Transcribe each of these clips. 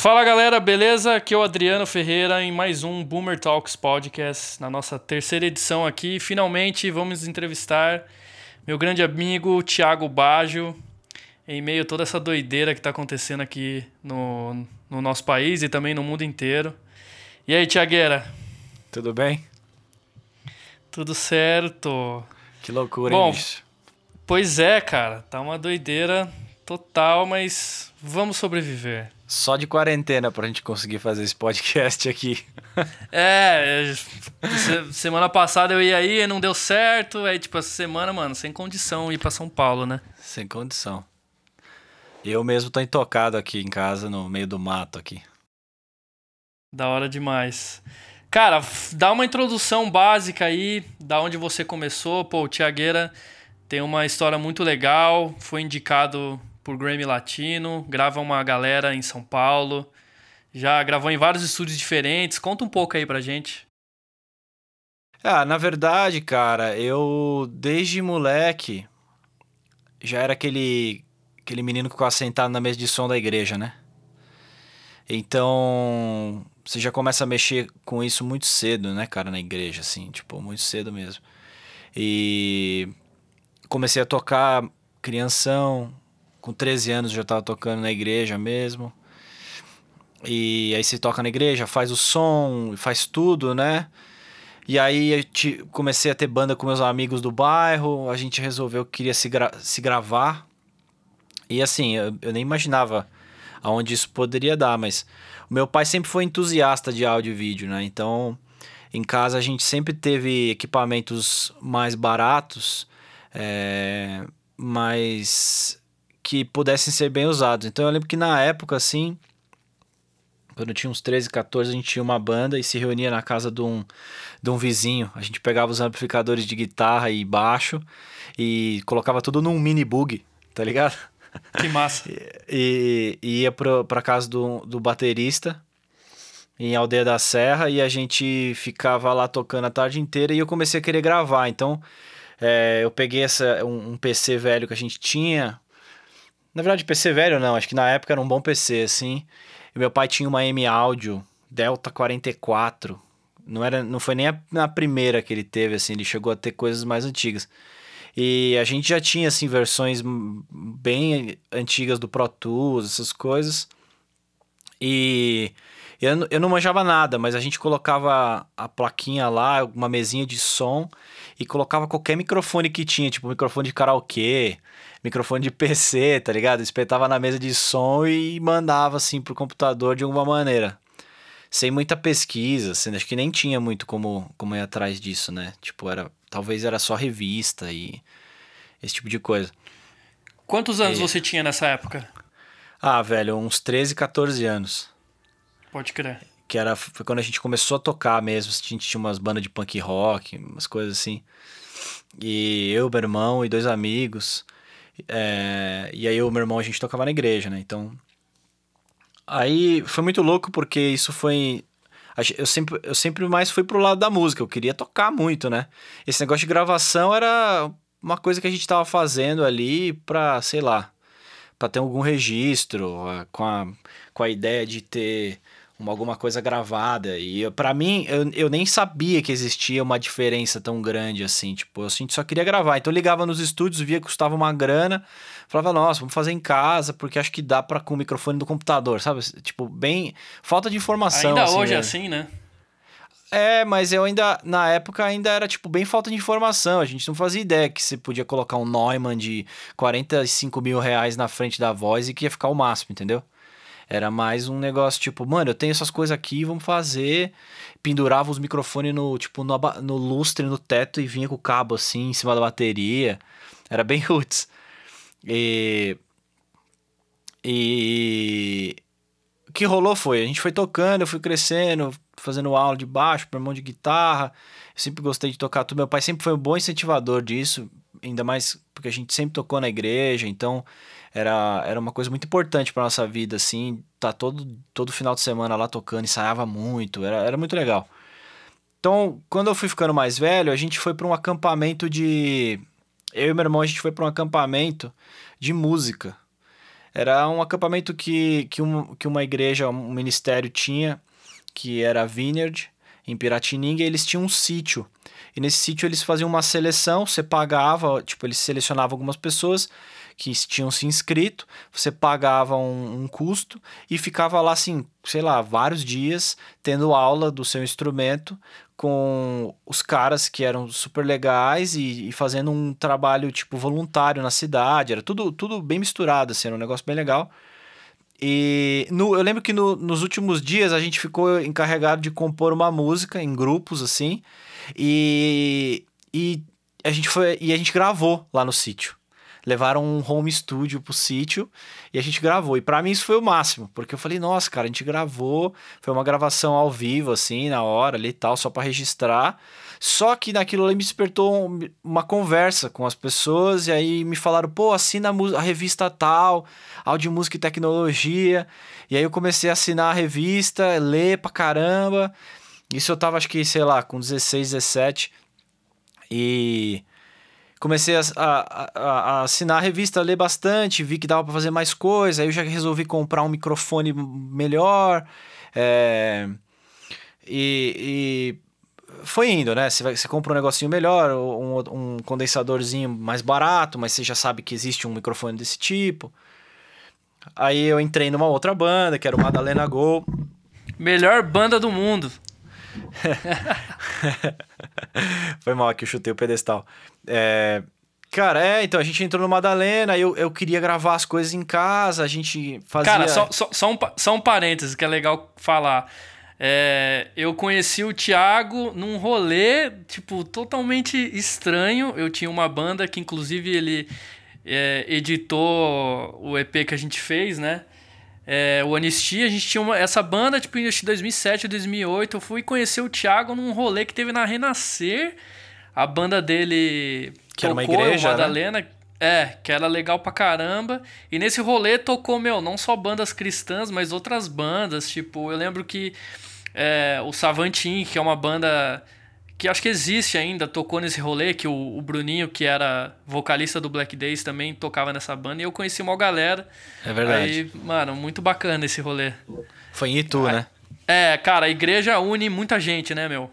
Fala galera, beleza? Aqui é o Adriano Ferreira em mais um Boomer Talks Podcast, na nossa terceira edição aqui. Finalmente vamos entrevistar meu grande amigo Thiago Baggio, em meio a toda essa doideira que está acontecendo aqui no, no nosso país e também no mundo inteiro. E aí, Tiagueira? Tudo bem? Tudo certo. Que loucura, Bom, hein, bicho? Pois é, cara. Tá uma doideira total, mas vamos sobreviver. Só de quarentena pra gente conseguir fazer esse podcast aqui. É, se- semana passada eu ia aí e não deu certo. Aí, tipo, essa semana, mano, sem condição ir pra São Paulo, né? Sem condição. Eu mesmo tô intocado aqui em casa, no meio do mato aqui. Da hora demais. Cara, dá uma introdução básica aí, da onde você começou. Pô, o Tiagueira tem uma história muito legal, foi indicado por Grammy Latino, grava uma galera em São Paulo, já gravou em vários estúdios diferentes. Conta um pouco aí pra gente. Ah, na verdade, cara, eu desde moleque já era aquele aquele menino que ficava sentado na mesa de som da igreja, né? Então, você já começa a mexer com isso muito cedo, né, cara, na igreja, assim, tipo, muito cedo mesmo. E comecei a tocar crianção, com 13 anos já tava tocando na igreja mesmo. E aí você toca na igreja, faz o som, faz tudo, né? E aí eu te- comecei a ter banda com meus amigos do bairro, a gente resolveu que queria se, gra- se gravar. E assim, eu, eu nem imaginava aonde isso poderia dar, mas o meu pai sempre foi entusiasta de áudio e vídeo, né? Então, em casa a gente sempre teve equipamentos mais baratos, é, mas que pudessem ser bem usados. Então eu lembro que na época, assim, quando eu tinha uns 13, 14, a gente tinha uma banda e se reunia na casa de um, de um vizinho. A gente pegava os amplificadores de guitarra e baixo e colocava tudo num mini bug, tá ligado? Que massa. E, e ia pro, pra casa do, do baterista em Aldeia da Serra e a gente ficava lá tocando a tarde inteira e eu comecei a querer gravar. Então é, eu peguei essa, um, um PC velho que a gente tinha. Na verdade, PC velho não, acho que na época era um bom PC, assim. E meu pai tinha uma M Audio Delta 44. Não, era, não foi nem a, primeira que ele teve, assim, ele chegou a ter coisas mais antigas. E a gente já tinha, assim, versões bem antigas do Pro Tools, essas coisas. E eu, eu não manjava nada, mas a gente colocava a plaquinha lá, uma mesinha de som, e colocava qualquer microfone que tinha, tipo microfone de karaokê, microfone de PC, tá ligado? Espetava na mesa de som e mandava, assim, pro computador de alguma maneira. Sem muita pesquisa, assim, acho que nem tinha muito como, como ir atrás disso, né? Tipo, era, talvez era só revista e esse tipo de coisa. Quantos anos E- você tinha nessa época? Ah, velho, uns 13, 14 anos. Pode crer. Que era foi quando a gente começou a tocar mesmo. A gente tinha umas bandas de punk rock, umas coisas assim. E eu, meu irmão e dois amigos. É, e aí o meu irmão a gente tocava na igreja, né? Então. Aí foi muito louco porque isso foi. Eu sempre, eu sempre mais fui pro lado da música. Eu queria tocar muito, né? Esse negócio de gravação era uma coisa que a gente tava fazendo ali pra, sei lá, pra ter algum registro, com a, com a ideia de ter uma, alguma coisa gravada. E pra mim, eu, eu nem sabia que existia uma diferença tão grande assim. Tipo, eu só queria gravar. Então eu ligava nos estúdios, via que custava uma grana. Falava, nossa, vamos fazer em casa, porque acho que dá pra com o microfone do computador, sabe? Tipo, bem. Falta de informação. Ainda assim, hoje é né? assim, né? É, mas eu ainda, na época, ainda era, tipo, bem falta de informação. A gente não fazia ideia que você podia colocar um Neumann de 45 mil reais na frente da voz e que ia ficar o máximo, entendeu? Era mais um negócio, tipo, mano, eu tenho essas coisas aqui, vamos fazer. Pendurava os microfones no, tipo, no, no lustre, no teto e vinha com o cabo, assim, em cima da bateria. Era bem roots. E... E... O que rolou foi, a gente foi tocando, eu fui crescendo, fazendo aula de baixo, meu irmão de guitarra. Eu sempre gostei de tocar tudo. Meu pai sempre foi um bom incentivador disso, ainda mais porque a gente sempre tocou na igreja, então era, era uma coisa muito importante para nossa vida, assim, tá todo, todo final de semana lá tocando, ensaiava muito, era, era muito legal. Então, quando eu fui ficando mais velho, a gente foi para um acampamento de. Eu e meu irmão, a gente foi para um acampamento de música. Era um acampamento que, que, um, que uma igreja, um ministério tinha, que era Vineyard, em Piratininga, e eles tinham um sítio. E nesse sítio eles faziam uma seleção, você pagava, tipo, eles selecionavam algumas pessoas que tinham se inscrito, você pagava um, um, custo e ficava lá, assim, sei lá, vários dias tendo aula do seu instrumento com os caras que eram super legais e, e, fazendo um trabalho, tipo, voluntário na cidade. Era tudo, tudo bem misturado, assim, era um negócio bem legal. E no, eu lembro que no, nos últimos dias a gente ficou encarregado de compor uma música em grupos, assim, e, e a gente foi e a gente gravou lá no sítio levaram um home studio pro sítio e a gente gravou. E para mim isso foi o máximo, porque eu falei, nossa, cara, a gente gravou, foi uma gravação ao vivo, assim, na hora ali e tal, só para registrar. Só que naquilo ali me despertou uma conversa com as pessoas e aí me falaram, pô, assina a revista tal, áudio, música e tecnologia. E aí eu comecei a assinar a revista, ler pra caramba. Isso eu tava, acho que, sei lá, com 16, 17. E comecei a, a, a, assinar a revista, ler bastante, vi que dava para fazer mais coisa, aí eu já resolvi comprar um microfone melhor. É, e, e, foi indo, né? Você, vai, você compra um negocinho melhor, um, um condensadorzinho mais barato, mas você já sabe que existe um microfone desse tipo. Aí eu entrei numa outra banda, que era o Madalena Go. Melhor banda do mundo. Foi mal que eu chutei o pedestal. É, cara, é, então a gente entrou no Madalena, eu, eu queria gravar as coisas em casa, a gente fazia. Cara, só, só, só, um, só um parêntese que é legal falar. É, eu conheci o Thiago num rolê, tipo, totalmente estranho. Eu tinha uma banda que, inclusive, ele é, editou o EP que a gente fez, né? É, o Anistia, a gente tinha uma, essa banda, tipo, em 2007, 2008. Eu fui conhecer o Thiago num rolê que teve na Renascer. A banda dele que tocou, era uma igreja, né? Madalena. Né? É, que era legal pra caramba. E nesse rolê tocou, meu, não só bandas cristãs, mas outras bandas. Tipo, eu lembro que é, o Savantin, que é uma banda que acho que existe ainda, tocou nesse rolê, que o, o, Bruninho, que era vocalista do Black Days, também tocava nessa banda, e eu conheci uma galera. É verdade. Aí, mano, muito bacana esse rolê. Foi em Itu, né? É, cara, a igreja une muita gente, né, meu?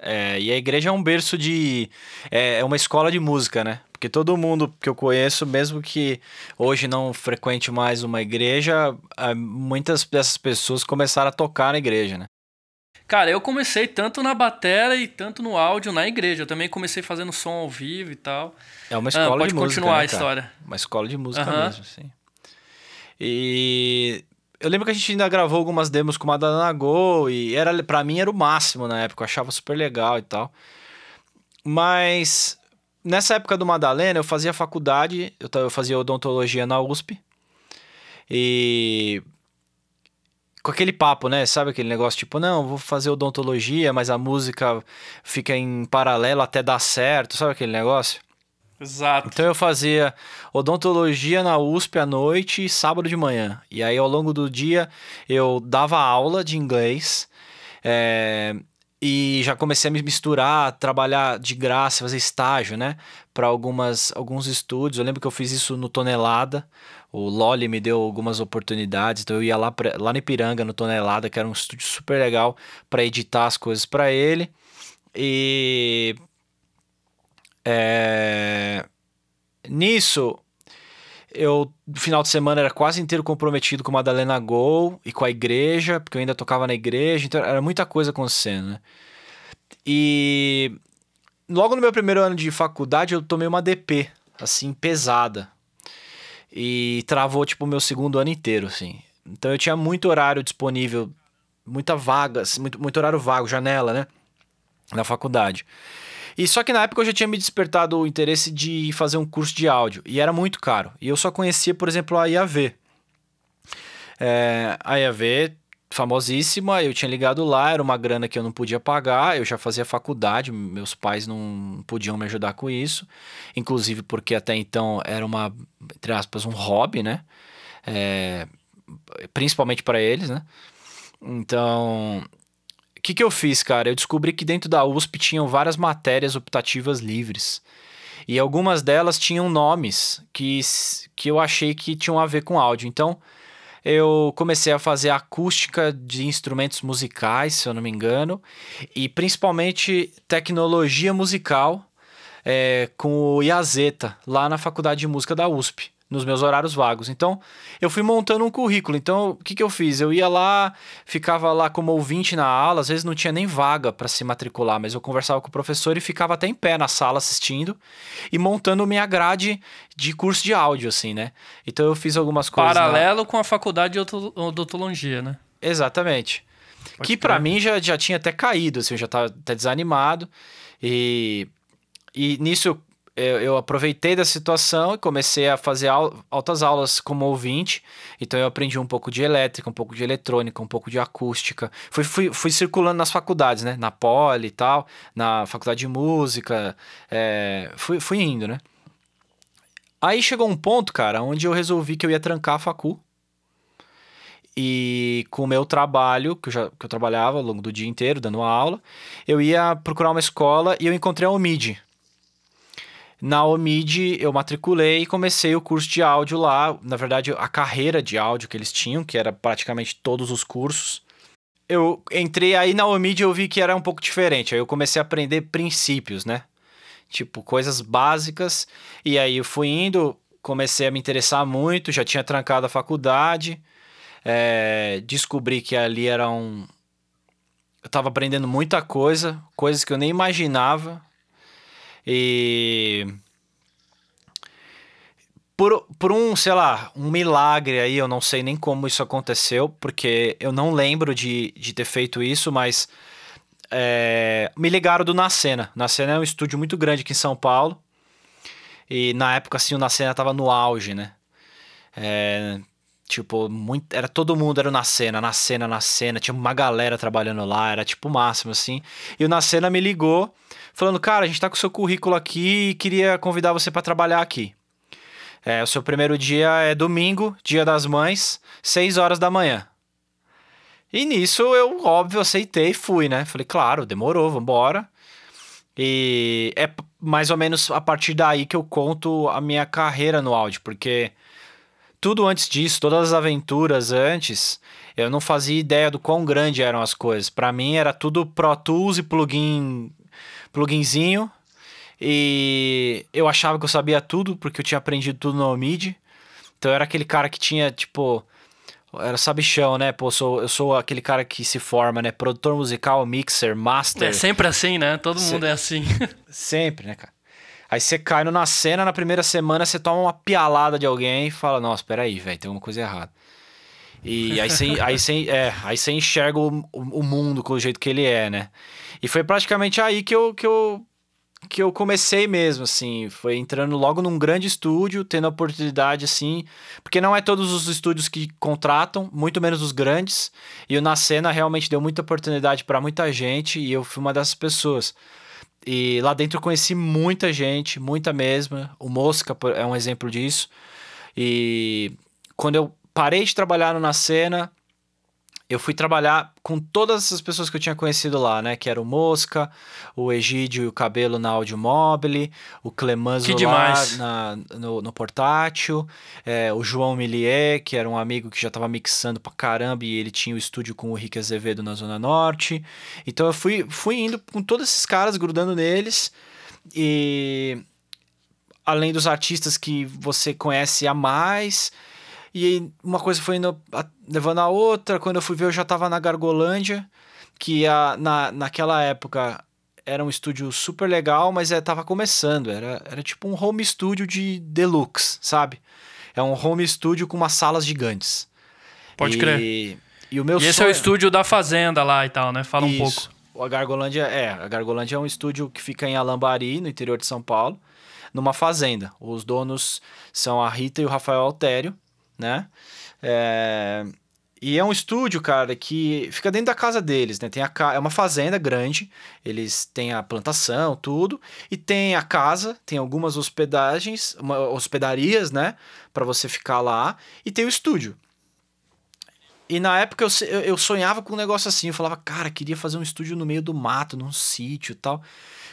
É, e a igreja é um berço de. É, é uma escola de música, né? Porque todo mundo que eu conheço, mesmo que hoje não frequente mais uma igreja, muitas dessas pessoas começaram a tocar na igreja, né? Cara, eu comecei tanto na bateria e tanto no áudio na igreja. Eu também comecei fazendo som ao vivo e tal. É uma escola ah, de música. Pode continuar né, a história. Uma escola de música mesmo, sim. E eu lembro que a gente ainda gravou algumas demos com Madalena Go e era para mim era o máximo na época, eu achava super legal e tal. Mas nessa época do Madalena eu fazia faculdade, eu, eu fazia odontologia na USP. E com aquele papo, né? Sabe aquele negócio tipo, não, vou fazer odontologia, mas a música fica em paralelo até dar certo, sabe aquele negócio? Exato. Então eu fazia odontologia na USP à noite e sábado de manhã. E aí ao longo do dia eu dava aula de inglês. É, e já comecei a me misturar, trabalhar de graça, fazer estágio, né? Para algumas alguns estúdios. Eu lembro que eu fiz isso no Tonelada. O Loli me deu algumas oportunidades, então eu ia lá, pra, lá no Ipiranga, no Tonelada, que era um estúdio super legal para editar as coisas para ele. E é... nisso, eu no final de semana era quase inteiro comprometido com Madalena Gol e com a igreja, porque eu ainda tocava na igreja, então era muita coisa acontecendo, né? E logo no meu primeiro ano de faculdade eu tomei uma DP, assim, pesada. E travou, tipo, o meu segundo ano inteiro, assim. Então eu tinha muito horário disponível, muita vaga, assim, muito, muito horário vago, janela, né? Na faculdade. E só que na época eu já tinha me despertado o interesse de fazer um curso de áudio. E era muito caro. E eu só conhecia, por exemplo, a IAV. É, a IAV, famosíssima, eu tinha ligado lá, era uma grana que eu não podia pagar, eu já fazia faculdade, meus pais não podiam me ajudar com isso. Inclusive porque até então era uma, entre aspas, um hobby, né? É, principalmente para eles, né? Então, que, que eu fiz, cara? Eu descobri que dentro da USP tinham várias matérias optativas livres. E algumas delas tinham nomes que, que eu achei que tinham a ver com áudio. Então, eu comecei a fazer acústica de instrumentos musicais, se eu não me engano, e principalmente tecnologia musical é, com o Iazeta, lá na Faculdade de Música da USP nos meus horários vagos. Então, eu fui montando um currículo. Então, o que, que eu fiz? Eu ia lá, ficava lá como ouvinte na aula, às vezes não tinha nem vaga para se matricular, mas eu conversava com o professor e ficava até em pé na sala assistindo e montando minha grade de curso de áudio, assim, né? Então, eu fiz algumas coisas. Paralelo com a faculdade de odontologia, né? Exatamente. Pode que para mim já, já tinha até caído, assim, eu já estava até desanimado. E, e nisso eu, eu, aproveitei da situação e comecei a fazer altas aulas como ouvinte. Então eu aprendi um pouco de elétrica, um pouco de eletrônica, um pouco de acústica. Fui, fui, fui circulando nas faculdades, né? Na Poli e tal, na faculdade de música. É, fui, fui indo, né? Aí chegou um ponto, cara, onde eu resolvi que eu ia trancar a facu. E com o meu trabalho, que eu, já, que eu trabalhava ao longo do dia inteiro, dando aula, eu ia procurar uma escola e eu encontrei a Omid, na Omid eu matriculei e comecei o curso de áudio lá, na verdade a carreira de áudio que eles tinham, que era praticamente todos os cursos. Eu entrei aí na Omid e eu vi que era um pouco diferente, aí eu comecei a aprender princípios, né? Tipo, coisas básicas, e aí eu fui indo, comecei a me interessar muito, já tinha trancado a faculdade, é, descobri que ali era um... Eu tava aprendendo muita coisa, coisas que eu nem imaginava, e. Por, por um, sei lá, um milagre aí, eu não sei nem como isso aconteceu, porque eu não lembro de, de ter feito isso, mas é, me ligaram do Nascena. Nascena é um estúdio muito grande aqui em São Paulo. E na época, assim, o Nascena tava no auge, né? É, tipo, muito, era todo mundo era na cena, na cena, na cena. Tinha uma galera trabalhando lá, era tipo o máximo, assim. E o Nascena me ligou falando: Cara, a gente tá com o seu currículo aqui e queria convidar você para trabalhar aqui. É, o seu primeiro dia é domingo, dia das mães, 6 horas da manhã. E nisso eu, óbvio, aceitei e fui, né? Falei, claro, demorou, vambora. E é mais ou menos a partir daí que eu conto a minha carreira no áudio, porque tudo antes disso, todas as aventuras antes, eu não fazia ideia do quão grande eram as coisas. Para mim era tudo Pro Tools e plugin pluginzinho. E eu achava que eu sabia tudo, porque eu tinha aprendido tudo no MIDI. Então eu era aquele cara que tinha, tipo. Era sabichão, né? Pô, eu sou, eu sou aquele cara que se forma, né? Produtor musical, mixer, master. É sempre assim, né? Todo mundo Se... é assim. sempre, né, cara? Aí você cai na cena, na primeira semana você toma uma pialada de alguém e fala: Nossa, peraí, velho, tem alguma coisa errada. E aí você, aí você, é, aí você enxerga o, o mundo com o jeito que ele é, né? E foi praticamente aí que eu, que eu, que eu comecei mesmo, assim. Foi entrando logo num grande estúdio, tendo a oportunidade, assim. Porque não é todos os estúdios que contratam, muito menos os grandes. E o Na Cena realmente deu muita oportunidade para muita gente e eu fui uma dessas pessoas. E lá dentro eu conheci muita gente, muita mesma. O Mosca é um exemplo disso. E quando eu parei de trabalhar no Na Cena, eu fui trabalhar com todas essas pessoas que eu tinha conhecido lá, né? Que era o Mosca, o Egídio e o Cabelo na Audiomobile, o Clemanzo lá na, no, no portátil, é, o João Millier, que era um amigo que já estava mixando pra caramba e ele tinha o estúdio com o Rick Azevedo na Zona Norte. Então eu fui, fui indo com todos esses caras, grudando neles e... Além dos artistas que você conhece a mais, e uma coisa foi indo a, levando a outra. Quando eu fui ver, eu já estava na Gargolândia, que a, na, naquela época era um estúdio super legal, mas é, tava começando. Era, era tipo um home studio de deluxe, sabe? É um home studio com umas salas gigantes. Pode e, crer. E o meu e esse é o estúdio da Fazenda lá e tal, né? Fala um pouco. A Gargolândia é, a Gargolândia é um estúdio que fica em Alambari, no interior de São Paulo, numa fazenda. Os donos são a Rita e o Rafael Altério né? É... E é um estúdio, cara, que fica dentro da casa deles, né? Tem a ca... É uma fazenda grande, eles têm a plantação, tudo, e tem a casa, tem algumas hospedagens, uma... hospedarias, né? para você ficar lá, e tem o estúdio. e na época eu, eu sonhava com um negócio assim. Eu falava, cara, queria fazer um estúdio no meio do mato, num sítio e tal.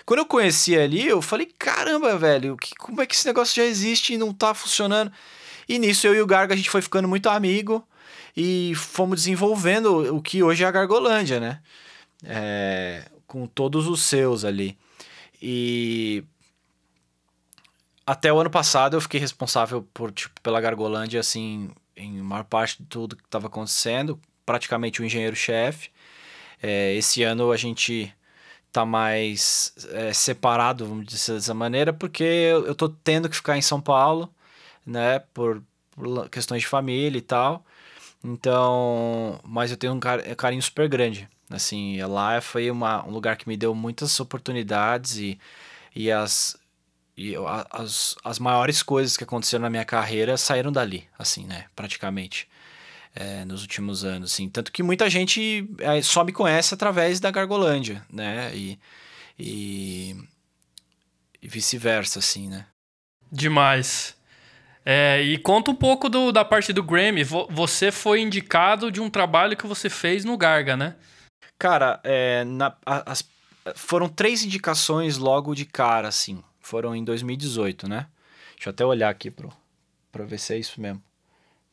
Quando eu conheci ali, eu falei, caramba, velho, que, como é que esse negócio já existe e não tá funcionando? E nisso eu e o Garga a gente foi ficando muito amigo e fomos desenvolvendo o que hoje é a Gargolândia, né? É, com todos os seus ali. E até o ano passado eu fiquei responsável por tipo pela Gargolândia assim em maior parte de tudo que estava acontecendo, praticamente o engenheiro-chefe. É, esse ano a gente tá mais é, separado, vamos dizer dessa maneira, porque eu, eu tô tendo que ficar em São Paulo, né, por, por questões de família e tal. Então, mas eu tenho um carinho super grande. Assim, lá foi uma, um lugar que me deu muitas oportunidades e, e as e as, as maiores coisas que aconteceram na minha carreira saíram dali, assim, né? Praticamente. É, nos últimos anos, assim. Tanto que muita gente é, só me conhece através da Gargolândia, né? E, e, e vice-versa, assim, né? Demais. É, e conta um pouco do, da parte do Grammy. Você foi indicado de um trabalho que você fez no Garga, né? Cara, é, na, as, foram três indicações logo de cara, assim foram em 2018, né? Deixa eu até olhar aqui pro, pra ver se é isso mesmo.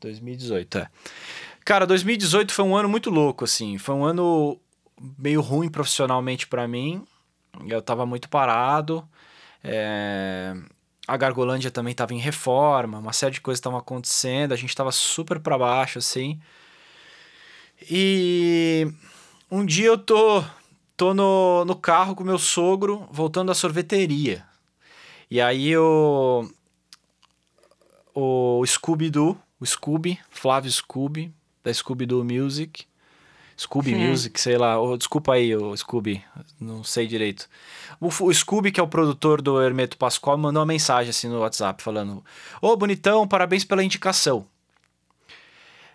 2018, é. Cara, 2018 foi um ano muito louco, assim. Foi um ano meio ruim profissionalmente para mim. Eu tava muito parado. É... A Gargolândia também tava em reforma. Uma série de coisas estavam acontecendo. A gente tava super para baixo, assim. E um dia eu tô, tô no, no carro com meu sogro, voltando da sorveteria. E aí o. O Scooby-Doo, o Scooby, Flávio Scooby, da Scooby-Doo Music. Scooby hum. Music, sei lá. Oh, desculpa aí, o Scooby, não sei direito. O, o, Scooby, que é o produtor do Hermeto Pascoal, mandou uma mensagem assim no WhatsApp falando: Ô, oh, bonitão, parabéns pela indicação.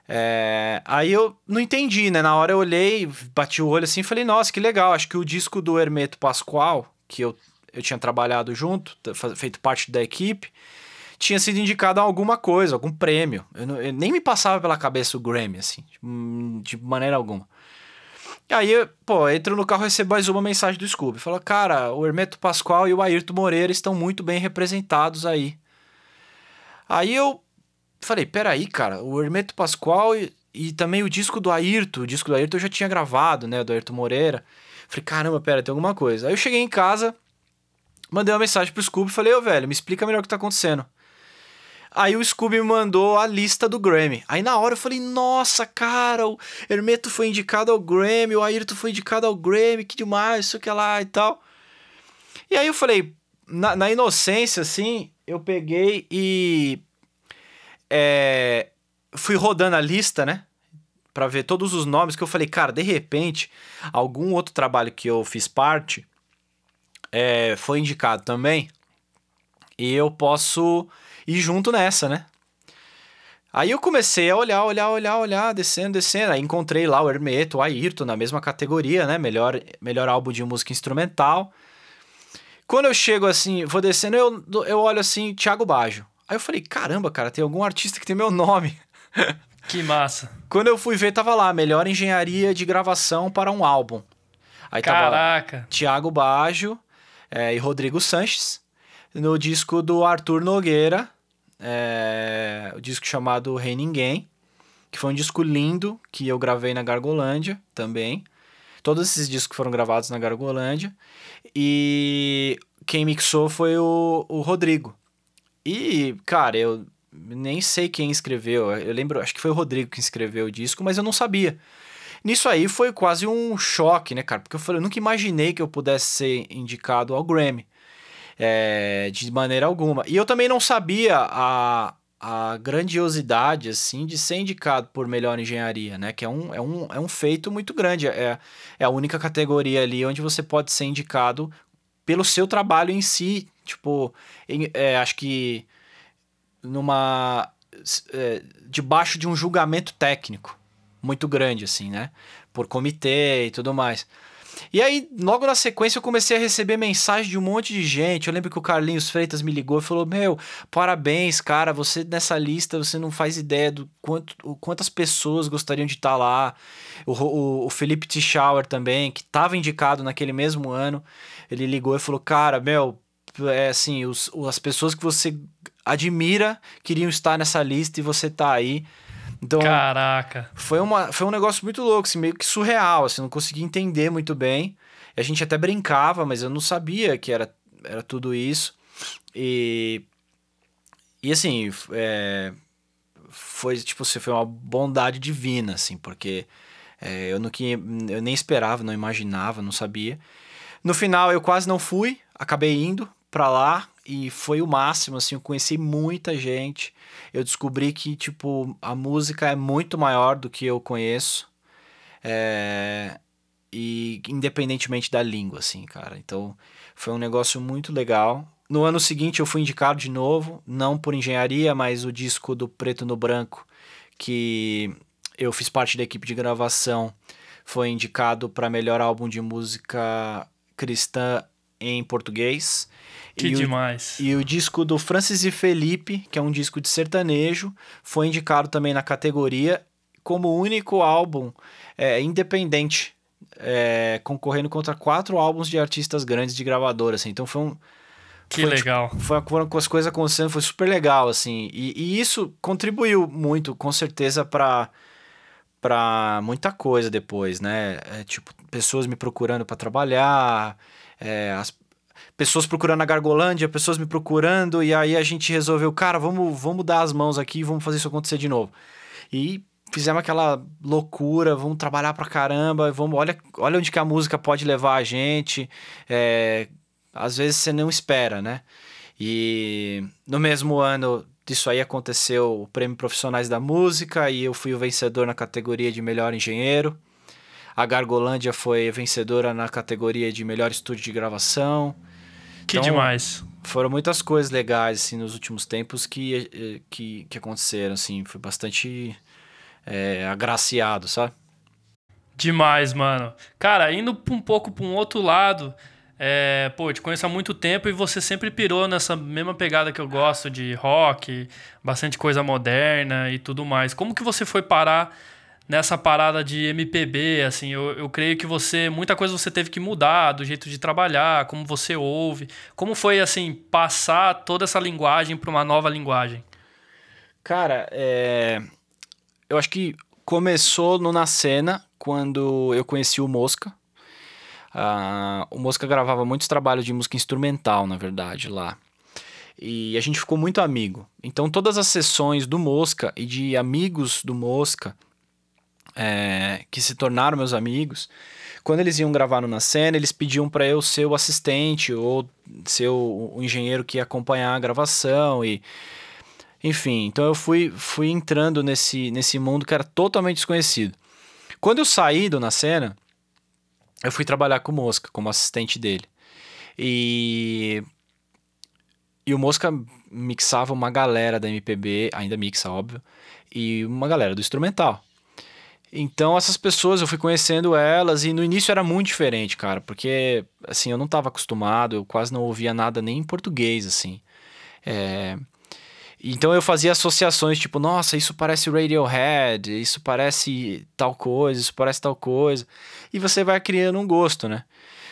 É, aí eu não entendi, né? Na hora eu olhei, bati o olho assim e falei: Nossa, que legal. Acho que o disco do Hermeto Pascoal, que eu eu tinha trabalhado junto, feito parte da equipe, tinha sido indicado a alguma coisa, algum prêmio. Eu, não, eu nem me passava pela cabeça o Grammy, assim, de maneira alguma. Aí, pô, entro no carro e recebo mais uma mensagem do Scooby. Fala, cara, o Hermeto Pascoal e o Ayrton Moreira estão muito bem representados aí. Aí eu falei, peraí, cara, o Hermeto Pascoal e, e também o disco do Ayrton, o disco do Ayrton eu já tinha gravado, né, do Ayrton Moreira. Falei, caramba, pera, tem alguma coisa. Aí eu cheguei em casa, Mandei uma mensagem pro Scooby e falei, ô velho, me explica melhor o que tá acontecendo. Aí o Scooby me mandou a lista do Grammy. Aí na hora eu falei, nossa, cara, o Hermeto foi indicado ao Grammy, o Ayrton foi indicado ao Grammy, que demais, isso que lá e tal. E aí eu falei, na, na inocência, assim, eu peguei e. É, fui rodando a lista, né? Pra ver todos os nomes que eu falei, cara, de repente, algum outro trabalho que eu fiz parte é, foi indicado também. E eu posso ir junto nessa, né? Aí eu comecei a olhar, olhar, olhar, olhar, descendo, descendo. Aí encontrei lá o Hermeto, o Ayrton, na mesma categoria, né? Melhor, melhor álbum de música instrumental. Quando eu chego assim, vou descendo, eu, eu olho assim, Thiago Baggio. Aí eu falei, caramba, cara, tem algum artista que tem meu nome. Que massa. Quando eu fui ver, tava lá, melhor engenharia de gravação para um álbum. Aí Caraca. tava Thiago Baggio, é, e Rodrigo Sanches, no disco do Arthur Nogueira, é, o disco chamado Rei Ninguém, que foi um disco lindo que eu gravei na Gargolândia também. Todos esses discos foram gravados na Gargolândia. E quem mixou foi o, o Rodrigo. E, cara, eu nem sei quem escreveu. Eu lembro, acho que foi o Rodrigo que escreveu o disco, mas eu não sabia. Nisso aí foi quase um choque, né, cara? Porque eu falei, eu nunca imaginei que eu pudesse ser indicado ao Grammy. É, de maneira alguma. E eu também não sabia a, a grandiosidade, assim, de ser indicado por melhor engenharia, né? Que é um, é um, é um feito muito grande. É, é a única categoria ali onde você pode ser indicado pelo seu trabalho em si. Tipo, em, é, acho que numa. É, debaixo de um julgamento técnico muito grande, assim, né? Por comitê e tudo mais. E aí, logo na sequência, eu comecei a receber mensagem de um monte de gente. Eu lembro que o Carlinhos Freitas me ligou e falou: Meu, parabéns, cara, você nessa lista, você não faz ideia do quanto, quantas pessoas gostariam de estar tá lá. O, o, o Felipe Tischauer também, que estava indicado naquele mesmo ano, ele ligou e falou: Cara, meu, é assim, os, as pessoas que você admira queriam estar nessa lista e você tá aí. Então, Caraca. Foi, uma, foi um negócio muito louco, assim, meio que surreal, assim, não conseguia entender muito bem. A gente até brincava, mas eu não sabia que era, era tudo isso. E, e assim, é, foi tipo, você foi uma bondade divina, assim, porque é, eu, não, eu nem esperava, não imaginava, não sabia. No final eu quase não fui, acabei indo para lá e foi o máximo, assim, eu conheci muita gente. Eu descobri que, tipo, a música é muito maior do que eu conheço. É... E independentemente da língua, assim, cara. Então, foi um negócio muito legal. No ano seguinte eu fui indicado de novo, não por engenharia, mas o disco do Preto no Branco, que eu fiz parte da equipe de gravação, foi indicado para melhor álbum de música cristã em português. Que e demais. O, e o disco do Francis e Felipe, que é um disco de sertanejo, foi indicado também na categoria como único álbum é, independente, é, concorrendo contra quatro álbuns de artistas grandes de gravadora. Assim. Então foi um. Que foi, legal. Tipo, foi, foram com as coisas acontecendo, foi super legal, assim. E, e isso contribuiu muito, com certeza, para para muita coisa depois, né? É, tipo, pessoas me procurando para trabalhar, é, as pessoas procurando a Gargolândia, pessoas me procurando, e aí a gente resolveu, cara, vamos, vamos dar as mãos aqui, vamos fazer isso acontecer de novo. E fizemos aquela loucura, vamos trabalhar pra caramba, vamos, olha, olha onde que a música pode levar a gente. É, às vezes você não espera, né? E no mesmo ano disso aí aconteceu o Prêmio Profissionais da Música e eu fui o vencedor na categoria de melhor engenheiro. A Gargolândia foi vencedora na categoria de melhor estúdio de gravação. Que então, demais. Foram muitas coisas legais assim nos últimos tempos que, eh, que, que aconteceram assim, foi bastante é, agraciado, sabe? Demais, mano. Cara, indo um pouco para um outro lado, é, pô, te conheço há muito tempo e você sempre pirou nessa mesma pegada que eu gosto de rock, bastante coisa moderna e tudo mais. Como que você foi parar nessa parada de MPB, assim, eu, eu creio que você, muita coisa você teve que mudar do jeito de trabalhar, como você ouve. Como foi, assim, passar toda essa linguagem para uma nova linguagem? Cara, é... eu acho que começou no Na Cena, quando eu conheci o Mosca. Uh, o Mosca gravava muitos trabalhos de música instrumental, na verdade, lá. E a gente ficou muito amigo. Então, todas as sessões do Mosca e de amigos do Mosca é, que se tornaram meus amigos, quando eles iam gravar no Na Cena, eles pediam para eu ser o assistente ou ser o, o, engenheiro que ia acompanhar a gravação e enfim, então eu fui, fui entrando nesse, nesse mundo que era totalmente desconhecido. Quando eu saí do Na Cena, eu fui trabalhar com o Mosca, como assistente dele. E e o Mosca mixava uma galera da MPB, ainda mixa, óbvio, e uma galera do instrumental. Então essas pessoas eu fui conhecendo elas e no início era muito diferente, cara, porque assim eu não estava acostumado, eu quase não ouvia nada nem em português assim. É... Então eu fazia associações tipo, nossa, isso parece Radiohead, isso parece tal coisa, isso parece tal coisa, e você vai criando um gosto, né?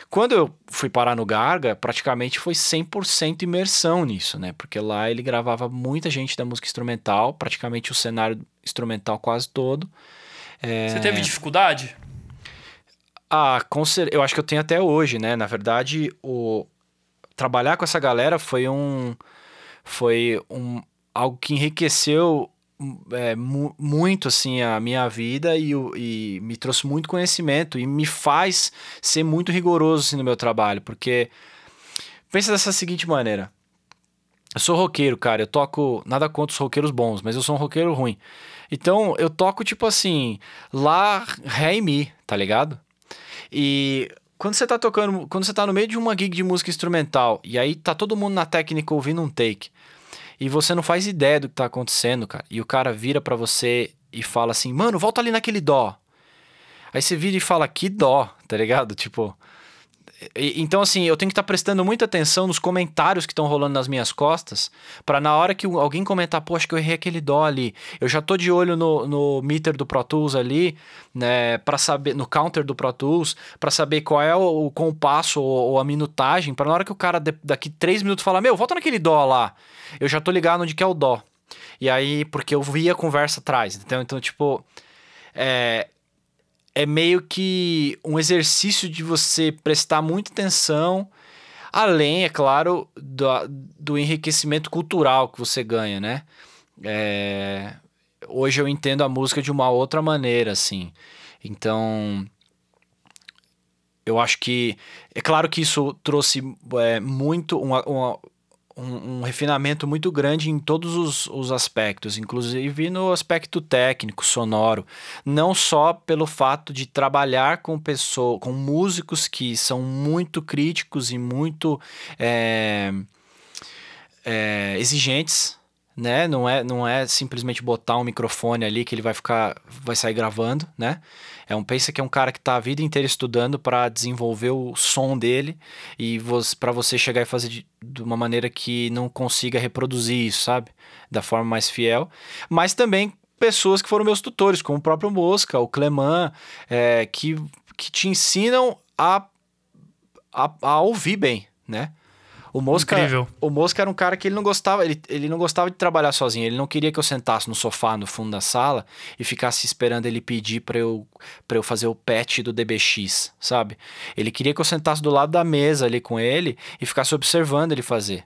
Quando eu fui parar no Garga, praticamente foi 100% imersão nisso, né? Porque lá ele gravava muita gente da música instrumental, praticamente o cenário instrumental quase todo. É... Você teve dificuldade? Ah, eu acho que eu tenho até hoje, né? Na verdade, o trabalhar com essa galera foi um foi um algo que enriqueceu é, mu muito assim a minha vida e, e, me trouxe muito conhecimento e me faz ser muito rigoroso assim, no meu trabalho, porque pensa dessa seguinte maneira. Eu sou roqueiro, cara, eu toco nada contra os roqueiros bons, mas eu sou um roqueiro ruim. Então eu toco tipo assim, Lá, Ré e Mi, tá ligado? E quando você tá tocando, quando você tá no meio de uma gig de música instrumental e aí tá todo mundo na técnica ouvindo um take e você não faz ideia do que tá acontecendo, cara, e o cara vira para você e fala assim: "Mano, volta ali naquele dó". Aí você vira e fala, que dó, tá ligado? Tipo. Então, assim, eu tenho que estar tá prestando muita atenção nos comentários que estão rolando nas minhas costas, para na hora que alguém comentar, acho que eu errei aquele dó ali, eu já tô de olho no, no meter do Pro Tools ali, né, para saber, no counter do Pro Tools, para saber qual é o, o compasso ou, ou, a minutagem, para na hora que o cara daqui três minutos falar, meu, volta naquele dó lá, eu já tô ligado onde que é o dó. E aí, porque eu vi a conversa atrás, então, então tipo, é, é meio que um exercício de você prestar muita atenção, além, é claro, do, do enriquecimento cultural que você ganha, né? É, hoje eu entendo a música de uma outra maneira, assim. Então, eu acho que é claro que isso trouxe é, muito uma, uma, um, um, refinamento muito grande em todos os, os, aspectos, inclusive no aspecto técnico, sonoro. Não só pelo fato de trabalhar com pessoas, com músicos que são muito críticos e muito é, é, exigentes, né? Não é, não é simplesmente botar um microfone ali que ele vai ficar, vai sair gravando, né? É um pensa que é um cara que está a vida inteira estudando para desenvolver o som dele e para você chegar e fazer de, de, uma maneira que não consiga reproduzir isso, sabe? Da forma mais fiel. Mas também pessoas que foram meus tutores, como o próprio Mosca, o Cleman, é, que, que te ensinam a, a, a ouvir bem, né? O Mosca, Incrível. o Mosca era um cara que ele não gostava, ele, ele não gostava de trabalhar sozinho. Ele não queria que eu sentasse no sofá no fundo da sala e ficasse esperando ele pedir para eu para eu fazer o patch do DBX, sabe? Ele queria que eu sentasse do lado da mesa ali com ele e ficasse observando ele fazer.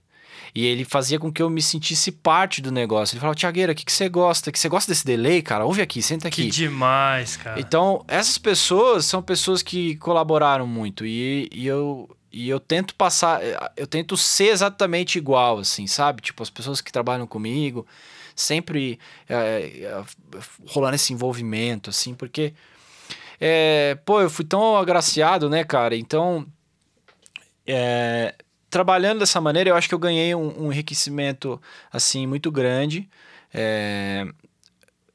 E ele fazia com que eu me sentisse parte do negócio. Ele falava, Tiagueira, o que, que você gosta? Que você gosta desse delay, cara? Ouve aqui, senta aqui. Que demais, cara. Então, essas pessoas são pessoas que colaboraram muito. E, e eu, e eu tento passar, eu tento ser exatamente igual, assim, sabe? Tipo, as pessoas que trabalham comigo, sempre é, é, rolando esse envolvimento, assim, porque, é, pô, eu fui tão agraciado, né, cara? Então, trabalhando dessa maneira, eu acho que eu ganhei um, um enriquecimento, assim, muito grande,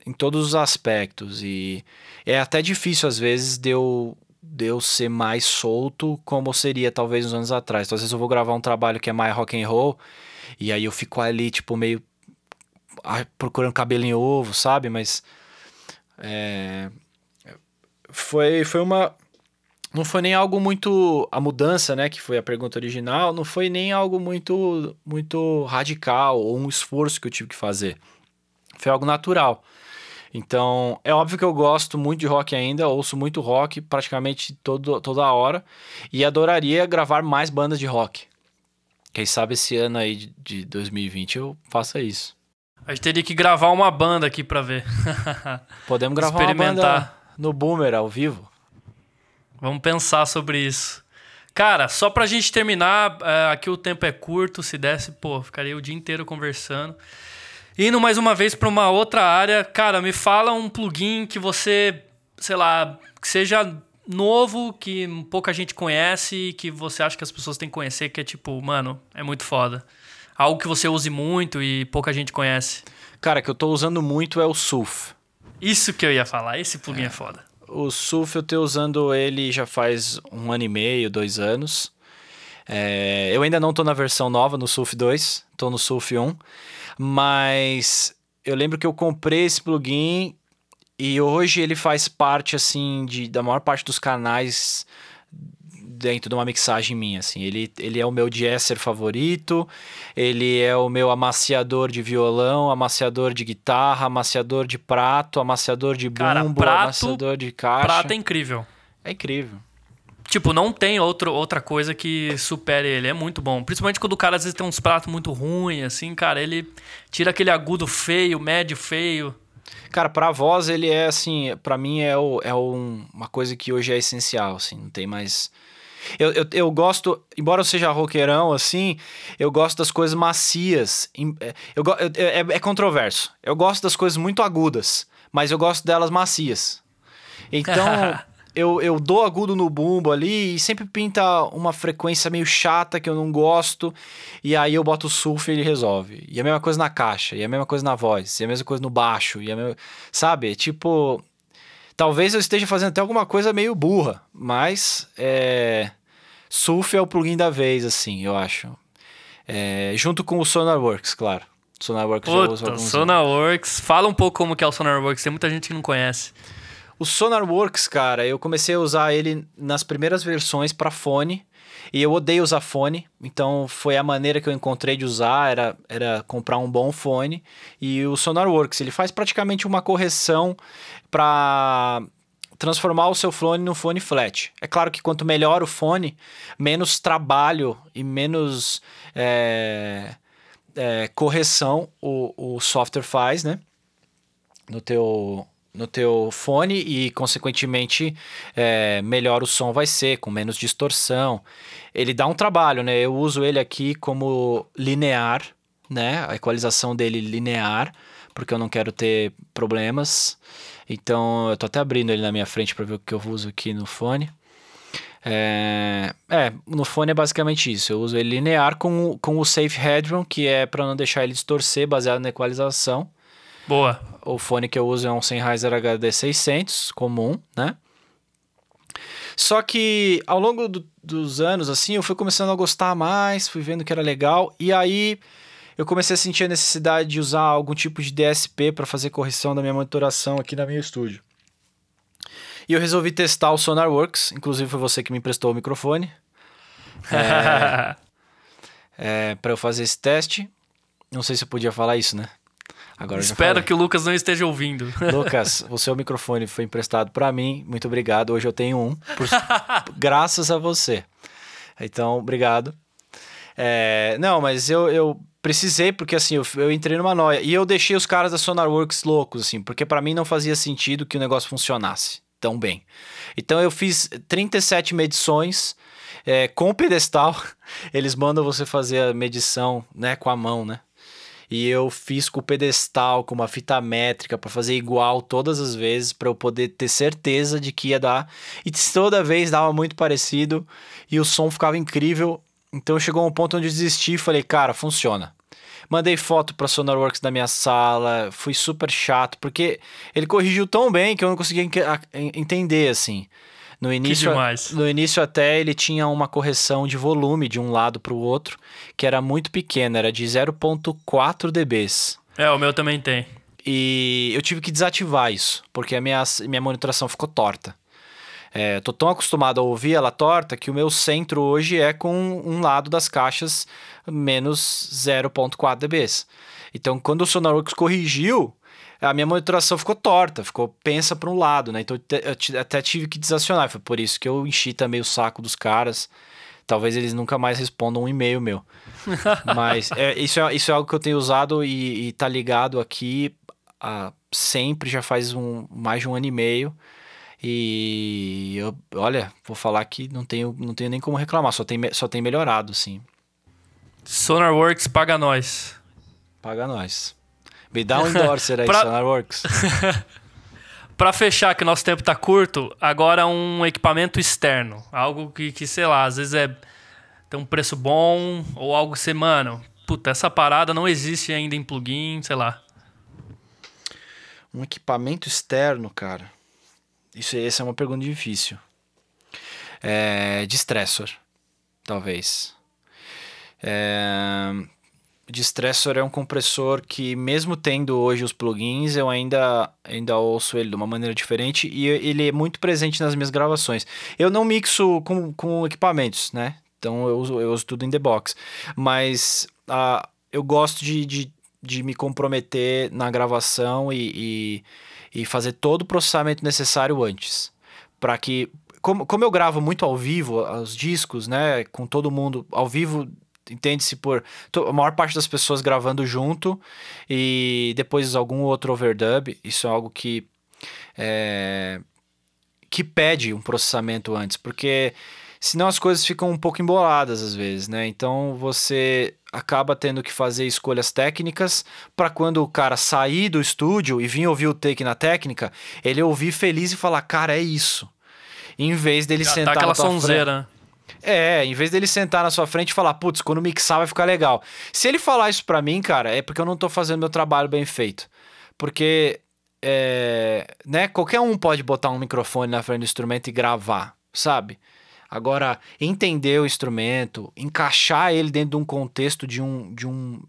em todos os aspectos. E é até difícil, às vezes, de eu de eu ser mais solto como seria talvez uns anos atrás. Então, às vezes eu vou gravar um trabalho que é mais rock and roll e aí eu fico ali tipo meio procurando cabelo em ovo, sabe? Mas é, foi foi uma não foi nem algo muito a mudança, né, que foi a pergunta original, não foi nem algo muito muito radical ou um esforço que eu tive que fazer. Foi algo natural. Então, é óbvio que eu gosto muito de rock ainda, ouço muito rock praticamente todo, toda hora e adoraria gravar mais bandas de rock. Quem sabe esse ano aí de, de 2020 eu faça isso. A gente teria que gravar uma banda aqui pra ver. Podemos gravar uma banda no Boomer ao vivo. Vamos pensar sobre isso. Cara, só pra gente terminar, é, aqui o tempo é curto, se desse, pô, ficaria o dia inteiro conversando. Indo mais uma vez para uma outra área, cara, me fala um plugin que você, sei lá, que seja novo, que pouca gente conhece, que você acha que as pessoas têm que conhecer, que é tipo, mano, é muito foda. Algo que você use muito e pouca gente conhece. Cara, que eu tô usando muito é o Surf. Isso que eu ia falar, esse plugin é, é foda. O Surf eu tô usando ele já faz um ano e meio, dois anos. É, eu ainda não tô na versão nova, no Surf 2, tô no Surf 1. Mas eu lembro que eu comprei esse plugin e hoje ele faz parte assim de, da maior parte dos canais dentro de uma mixagem minha, assim. Ele, ele é o meu jazzer favorito, ele é o meu amaciador de violão, amaciador de guitarra, amaciador de prato, amaciador de bumbo, Cara, prato, amaciador de caixa. Prato é incrível. É incrível. Tipo, não tem outro, outra coisa que supere ele. É muito bom. Principalmente quando o cara às vezes tem uns pratos muito ruins, assim, cara, ele tira aquele agudo feio, médio feio. Cara, pra voz ele é assim, para mim é, o, é um, uma coisa que hoje é essencial, assim, não tem mais. Eu, eu, eu gosto, embora eu seja roqueirão, assim, eu gosto das coisas macias. É, eu, eu, é, é controverso. Eu gosto das coisas muito agudas, mas eu gosto delas macias. Então. eu, eu dou agudo no bumbo ali e sempre pinta uma frequência meio chata que eu não gosto. E aí eu boto o sulfo e ele resolve. E a mesma coisa na caixa, e a mesma coisa na voz, e a mesma coisa no baixo, e a mesma... sabe? Tipo, Talvez eu esteja fazendo até alguma coisa meio burra, mas é, Sulf é o plugin da vez, assim, eu acho. É, junto com o SonarWorks, claro. SonarWorks Puta, já usa alguns. SonarWorks, fala um pouco como que é o SonarWorks, tem muita gente que não conhece. O SonarWorks, cara, eu comecei a usar ele nas primeiras versões para fone. E eu odeio usar fone, então foi a maneira que eu encontrei de usar, era, era comprar um bom fone. E o SonarWorks, ele faz praticamente uma correção para transformar o seu fone no fone flat. É claro que quanto melhor o fone, menos trabalho e menos é, é, correção o, o software faz, né? No teu, no teu fone e, consequentemente, é, melhor o som vai ser, com menos distorção. Ele dá um trabalho, né? Eu uso ele aqui como linear, né? A equalização dele linear, porque eu não quero ter problemas. Então, eu tô até abrindo ele na minha frente para ver o que eu uso aqui no fone. É, é, no fone é basicamente isso. Eu uso ele linear com, com o Safe Headroom, que é para não deixar ele distorcer, baseado na equalização. Boa. O fone que eu uso é um Sennheiser HD600 comum, né? Só que ao longo do, dos anos, assim, eu fui começando a gostar mais, fui vendo que era legal, e aí eu comecei a sentir a necessidade de usar algum tipo de DSP para fazer correção da minha monitoração aqui na minha estúdio. E eu resolvi testar o SonarWorks, inclusive foi você que me emprestou o microfone. É, é, para eu fazer esse teste. Não sei se eu podia falar isso, né? Agora Espero que o Lucas não esteja ouvindo. Lucas, o seu microfone foi emprestado para mim. Muito obrigado. Hoje eu tenho um, por... graças a você. Então, obrigado. É... Não, mas eu, eu precisei, porque assim, eu, eu entrei numa noia. E eu deixei os caras da SonarWorks loucos, assim, porque para mim não fazia sentido que o negócio funcionasse tão bem. Então eu fiz 37 medições é, com o pedestal. Eles mandam você fazer a medição né, com a mão, né? E eu fiz com o pedestal, com uma fita métrica, para fazer igual todas as vezes, para eu poder ter certeza de que ia dar. E toda vez dava muito parecido e o som ficava incrível. Então chegou um ponto onde eu desisti e falei, cara, funciona. Mandei foto pra SonarWorks da minha sala, fui super chato, porque ele corrigiu tão bem que eu não conseguia entender, assim. No início, no início até ele tinha uma correção de volume de um lado para o outro, que era muito pequena, era de 0.4 dBs. É, o meu também tem. E eu tive que desativar isso, porque a minha, minha monitoração ficou torta. É, tô tão acostumado a ouvir ela torta que o meu centro hoje é com um lado das caixas menos 0.4 dBs. Então, quando o SonarWorks corrigiu, a minha monitoração ficou torta, ficou pensa para um lado, né? Então eu até tive que desacionar. Foi por isso que eu enchi também o saco dos caras. Talvez eles nunca mais respondam um e-mail meu. Mas é, isso, é, isso é algo que eu tenho usado e, e tá ligado aqui a, sempre, já faz um, mais de um ano e meio. E eu, olha, vou falar que não tenho, não tenho nem como reclamar, só tem, só tem melhorado, sim. SonarWorks paga nós. Paga nós. Me dá um endorser aí, pra... SonarWorks. para fechar, que nosso tempo tá curto, agora um equipamento externo. Algo que, que, sei lá, às vezes é tem um preço bom, ou algo que mano, puta, essa parada não existe ainda em plugin, sei lá. Um equipamento externo, cara. Isso, essa é uma pergunta difícil. É, de stressor, talvez. É, Distressor é um compressor que, mesmo tendo hoje os plugins, eu ainda, ainda ouço ele de uma maneira diferente e ele é muito presente nas minhas gravações. Eu não mixo com, com equipamentos, né? Então eu uso, eu uso tudo em the box. Mas uh, eu gosto de, de, de, me comprometer na gravação e, e, e fazer todo o processamento necessário antes. Para que como, como eu gravo muito ao vivo os discos, né, com todo mundo ao vivo entende-se por a maior parte das pessoas gravando junto e depois algum outro overdub. Isso é algo que é, que pede um processamento antes, porque senão as coisas ficam um pouco emboladas às vezes, né? Então você acaba tendo que fazer escolhas técnicas para quando o cara sair do estúdio e vir ouvir o take na técnica, ele ouvir feliz e falar, cara, é isso. Em vez dele Já sentar tá aquela sonzeira. Frente, é, em vez dele sentar na sua frente e falar, putz, quando mixar vai ficar legal. Se ele falar isso pra mim, cara, é porque eu não tô fazendo meu trabalho bem feito. Porque é, né, qualquer um pode botar um microfone na frente do instrumento e gravar, sabe? Agora, entender o instrumento, encaixar ele dentro de um contexto de um, de um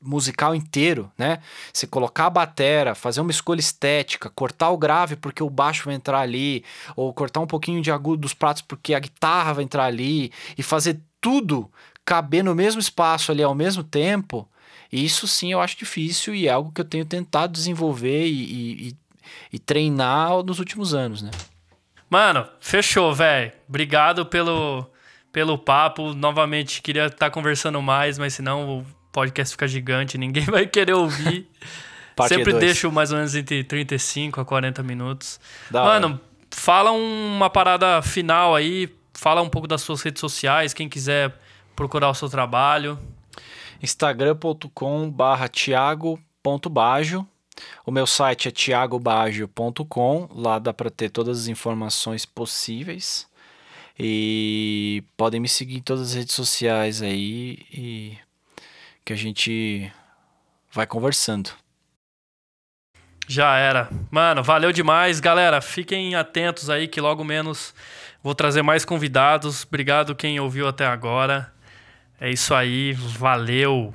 musical inteiro, né? Você colocar a batera, fazer uma escolha estética, cortar o grave porque o baixo vai entrar ali, ou cortar um pouquinho de agudo dos pratos porque a guitarra vai entrar ali, e fazer tudo caber no mesmo espaço ali ao mesmo tempo, isso sim eu acho difícil e é algo que eu tenho tentado desenvolver e, e, e treinar nos últimos anos, né? Mano, fechou, velho. Obrigado pelo, pelo papo. Novamente, queria estar tá conversando mais, mas senão podcast fica gigante, ninguém vai querer ouvir. Sempre dois. deixo mais ou menos entre 35 a 40 minutos. Da Mano, hora. fala uma parada final aí, fala um pouco das suas redes sociais, quem quiser procurar o seu trabalho. instagram.com barra tiago.bajo o meu site é tiagobaggio.com, lá dá para ter todas as informações possíveis. E podem me seguir em todas as redes sociais aí e que a gente vai conversando. Já era. Mano, valeu demais, galera. Fiquem atentos aí que logo menos vou trazer mais convidados. Obrigado quem ouviu até agora. É isso aí, valeu.